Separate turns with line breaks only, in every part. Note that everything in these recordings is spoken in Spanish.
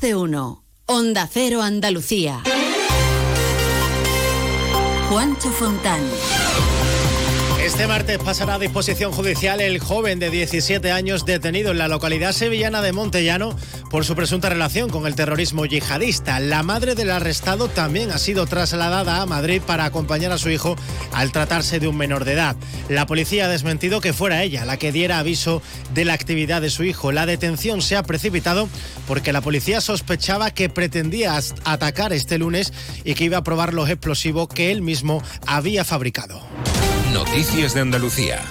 De uno. Onda Cero Andalucía. Juancho Fontán.
Este martes pasará a disposición judicial el joven de 17 años detenido en la localidad sevillana de Montellano por su presunta relación con el terrorismo yihadista. La madre del arrestado también ha sido trasladada a Madrid para acompañar a su hijo al tratarse de un menor de edad. La policía ha desmentido que fuera ella la que diera aviso de la actividad de su hijo. La detención se ha precipitado porque la policía sospechaba que pretendía atacar este lunes y que iba a probar los explosivos que él mismo había fabricado.
Noticias de Andalucía.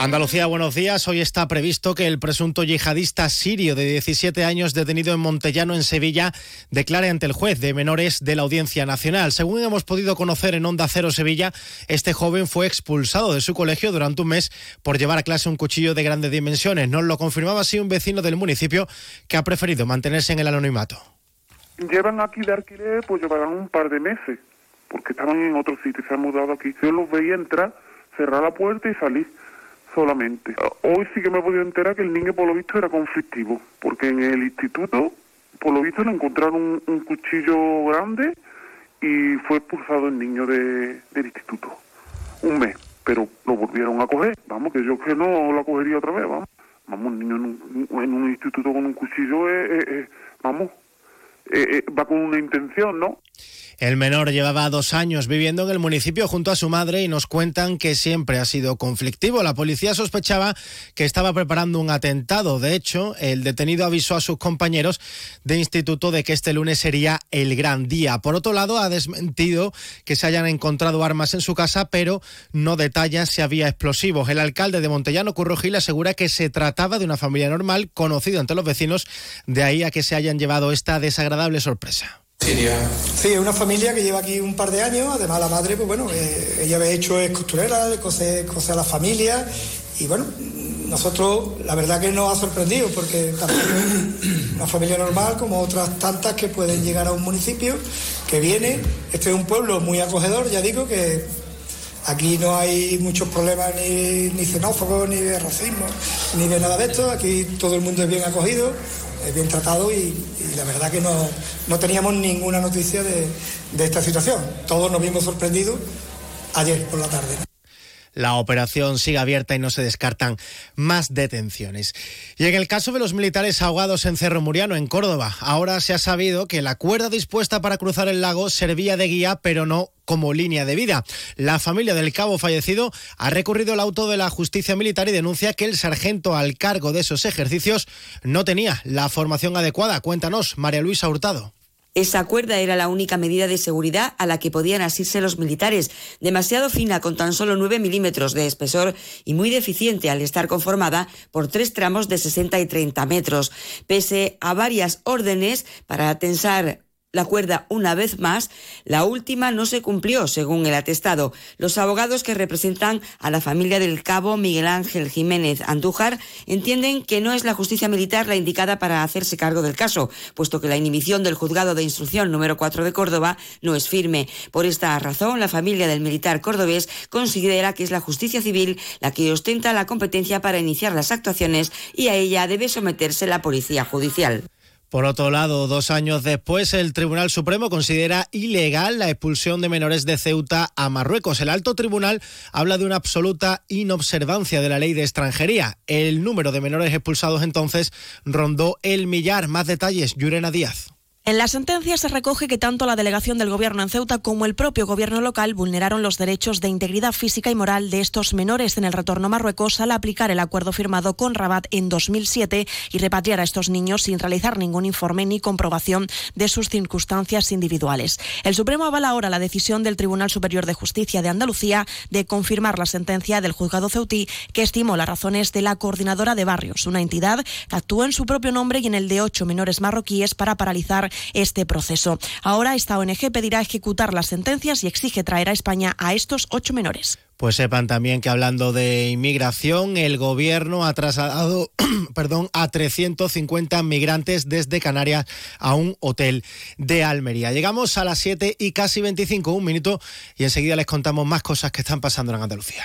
Andalucía, buenos días. Hoy está previsto que el presunto yihadista sirio de 17 años detenido en Montellano, en Sevilla, declare ante el juez de menores de la Audiencia Nacional. Según hemos podido conocer en Onda Cero Sevilla, este joven fue expulsado de su colegio durante un mes por llevar a clase un cuchillo de grandes dimensiones. Nos lo confirmaba así un vecino del municipio que ha preferido mantenerse en el anonimato.
Llevan aquí de alquiler, pues llevarán un par de meses porque estaban en otro sitio, se han mudado aquí. Yo los veía entrar, cerrar la puerta y salir solamente. Hoy sí que me he podido enterar que el niño por lo visto era conflictivo, porque en el instituto, por lo visto, le encontraron un, cuchillo grande y fue expulsado el niño de, del instituto. Un mes, pero lo volvieron a coger. Vamos, que yo que no lo cogería otra vez, vamos. Vamos, un niño en un, instituto con un cuchillo, eh, eh, vamos, eh, va con una intención, ¿no?
El menor llevaba dos años viviendo en el municipio junto a su madre y nos cuentan que siempre ha sido conflictivo. La policía sospechaba que estaba preparando un atentado. De hecho, el detenido avisó a sus compañeros de instituto de que este lunes sería el gran día. Por otro lado, ha desmentido que se hayan encontrado armas en su casa, pero no detalla si había explosivos. El alcalde de Montellano, Curro Gil, asegura que se trataba de una familia normal, conocida entre los vecinos, de ahí a que se hayan llevado esta desagradable sorpresa.
Sí, es una familia que lleva aquí un par de años, además la madre, pues bueno, eh, ella de hecho es costurera, cose, cose a la familia. Y bueno, nosotros la verdad que nos ha sorprendido porque también una familia normal como otras tantas que pueden llegar a un municipio que viene, este es un pueblo muy acogedor, ya digo que aquí no hay muchos problemas ni, ni xenófobos, ni de racismo, ni de nada de esto, aquí todo el mundo es bien acogido bien tratado y, la verdad que no, no teníamos ninguna noticia de, de, esta situación. Todos nos vimos sorprendidos ayer por la tarde.
La operación sigue abierta y no se descartan más detenciones. Y en el caso de los militares ahogados en Cerro Muriano, en Córdoba, ahora se ha sabido que la cuerda dispuesta para cruzar el lago servía de guía, pero no como línea de vida. La familia del cabo fallecido ha recurrido al auto de la justicia militar y denuncia que el sargento al cargo de esos ejercicios no tenía la formación adecuada. Cuéntanos, María Luisa Hurtado.
Esa cuerda era la única medida de seguridad a la que podían asirse los militares, demasiado fina con tan solo 9 milímetros de espesor y muy deficiente al estar conformada por tres tramos de 60 y 30 metros. Pese a varias órdenes para tensar la cuerda una vez más, la última no se cumplió, según el atestado. Los abogados que representan a la familia del cabo Miguel Ángel Jiménez Andújar entienden que no es la justicia militar la indicada para hacerse cargo del caso, puesto que la inhibición del juzgado de instrucción número 4 de Córdoba no es firme. Por esta razón, la familia del militar cordobés considera que es la justicia civil la que ostenta la competencia para iniciar las actuaciones y a ella debe someterse la policía judicial.
Por otro lado, dos años después, el Tribunal Supremo considera ilegal la expulsión de menores de Ceuta a Marruecos. El alto tribunal habla de una absoluta inobservancia de la ley de extranjería. El número de menores expulsados entonces rondó el millar. Más detalles, Yurena Díaz.
En la sentencia se recoge que tanto la delegación del gobierno en Ceuta como el propio gobierno local vulneraron los derechos de integridad física y moral de estos menores en el retorno a Marruecos al aplicar el acuerdo firmado con Rabat en 2007 y repatriar a estos niños sin realizar ningún informe ni comprobación de sus circunstancias individuales. El Supremo avala ahora la decisión del Tribunal Superior de Justicia de Andalucía de confirmar la sentencia del juzgado ceutí que estimó las razones de la coordinadora de barrios, una entidad que actúa en su propio nombre y en el de ocho menores marroquíes para paralizar este proceso. Ahora esta ONG pedirá ejecutar las sentencias y exige traer a España a estos ocho menores.
Pues sepan también que hablando de inmigración, el gobierno ha trasladado perdón, a 350 migrantes desde Canarias a un hotel de Almería. Llegamos a las 7 y casi 25, un minuto, y enseguida les contamos más cosas que están pasando en Andalucía.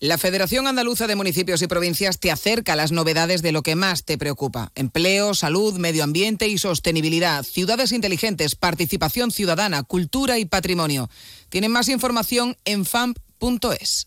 La Federación Andaluza de Municipios y Provincias te acerca a las novedades de lo que más te preocupa. Empleo, salud, medio ambiente y sostenibilidad, ciudades inteligentes, participación ciudadana, cultura y patrimonio. Tienen más información en famp.es.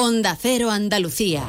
Onda Cero Andalucía.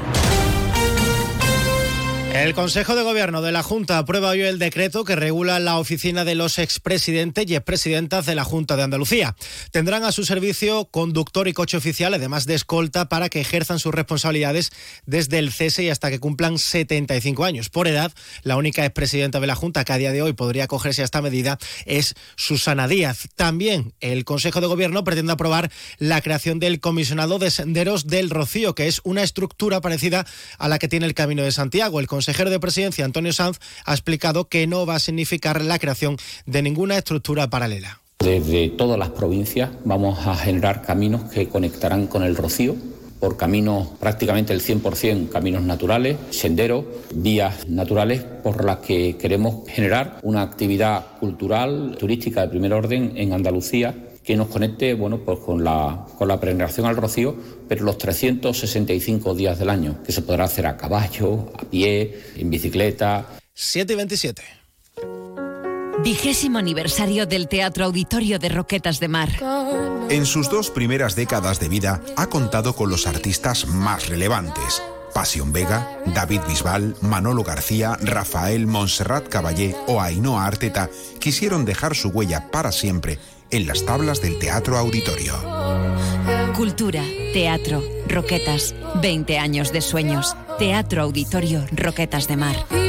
El Consejo de Gobierno de la Junta aprueba hoy el decreto que regula la oficina de los expresidentes y expresidentas de la Junta de Andalucía. Tendrán a su servicio conductor y coche oficial, además de escolta, para que ejerzan sus responsabilidades desde el cese y hasta que cumplan 75 años. Por edad, la única expresidenta de la Junta que a día de hoy podría acogerse a esta medida es Susana Díaz. También el Consejo de Gobierno pretende aprobar la creación del Comisionado de Senderos del Rocío, que es una estructura parecida a la que tiene el Camino de Santiago. Consejero de Presidencia, Antonio Sanz, ha explicado que no va a significar la creación de ninguna estructura paralela.
Desde todas las provincias vamos a generar caminos que conectarán con el Rocío, por caminos prácticamente el 100% caminos naturales, senderos, vías naturales por las que queremos generar una actividad cultural, turística de primer orden en Andalucía que nos conecte bueno, pues con, la, con la peregrinación al Rocío, pero los 365 días del año, que se podrá hacer a caballo, a pie, en bicicleta.
7 y 27.
Vigésimo aniversario del Teatro Auditorio de Roquetas de Mar.
En sus dos primeras décadas de vida ha contado con los artistas más relevantes. Pasión Vega, David Bisbal, Manolo García, Rafael Montserrat Caballé o Ainhoa Arteta quisieron dejar su huella para siempre en las tablas del Teatro Auditorio.
Cultura, teatro, Roquetas, 20 años de sueños. Teatro Auditorio Roquetas de Mar.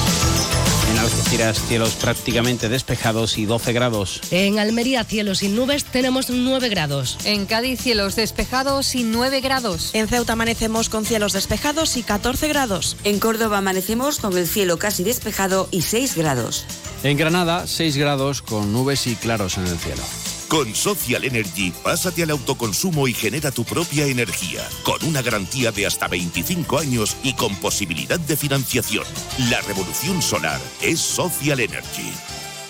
En Algeciras, cielos prácticamente despejados y 12 grados.
En Almería, cielos sin nubes, tenemos 9 grados.
En Cádiz, cielos despejados y 9 grados.
En Ceuta amanecemos con cielos despejados y 14 grados.
En Córdoba amanecemos con el cielo casi despejado y 6 grados.
En Granada, 6 grados con nubes y claros en el cielo.
Con Social Energy, pásate al autoconsumo y genera tu propia energía, con una garantía de hasta 25 años y con posibilidad de financiación. La revolución solar es Social Energy.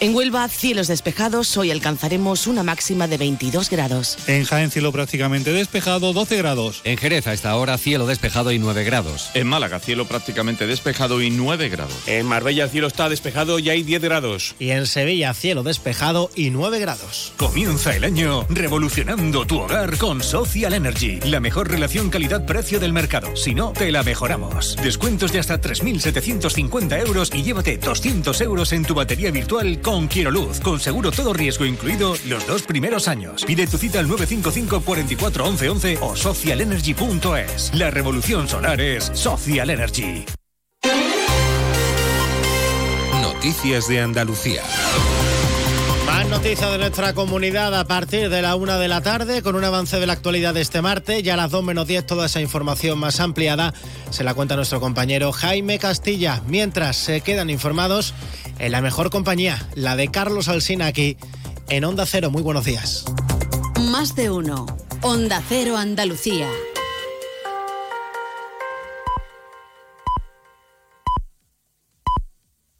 En Huelva, cielos despejados, hoy alcanzaremos una máxima de 22 grados.
En Jaén, cielo prácticamente despejado, 12 grados.
En Jerez, a esta hora, cielo despejado y 9 grados.
En Málaga, cielo prácticamente despejado y 9 grados.
En Marbella, el cielo está despejado y hay 10 grados.
Y en Sevilla, cielo despejado y 9 grados.
Comienza el año revolucionando tu hogar con Social Energy, la mejor relación calidad-precio del mercado. Si no, te la mejoramos. Descuentos de hasta 3.750 euros y llévate 200 euros en tu batería virtual con Quiero Luz, con seguro todo riesgo incluido los dos primeros años. Pide tu cita al 955 44 11 11 o socialenergy.es. La revolución solar es Social Energy.
Noticias de Andalucía.
Más noticias de nuestra comunidad a partir de la una de la tarde, con un avance de la actualidad de este martes. Ya a las 2 menos 10, toda esa información más ampliada se la cuenta nuestro compañero Jaime Castilla. Mientras se quedan informados en la mejor compañía, la de Carlos Alsina aquí en Onda Cero. Muy buenos días.
Más de uno. Onda Cero Andalucía.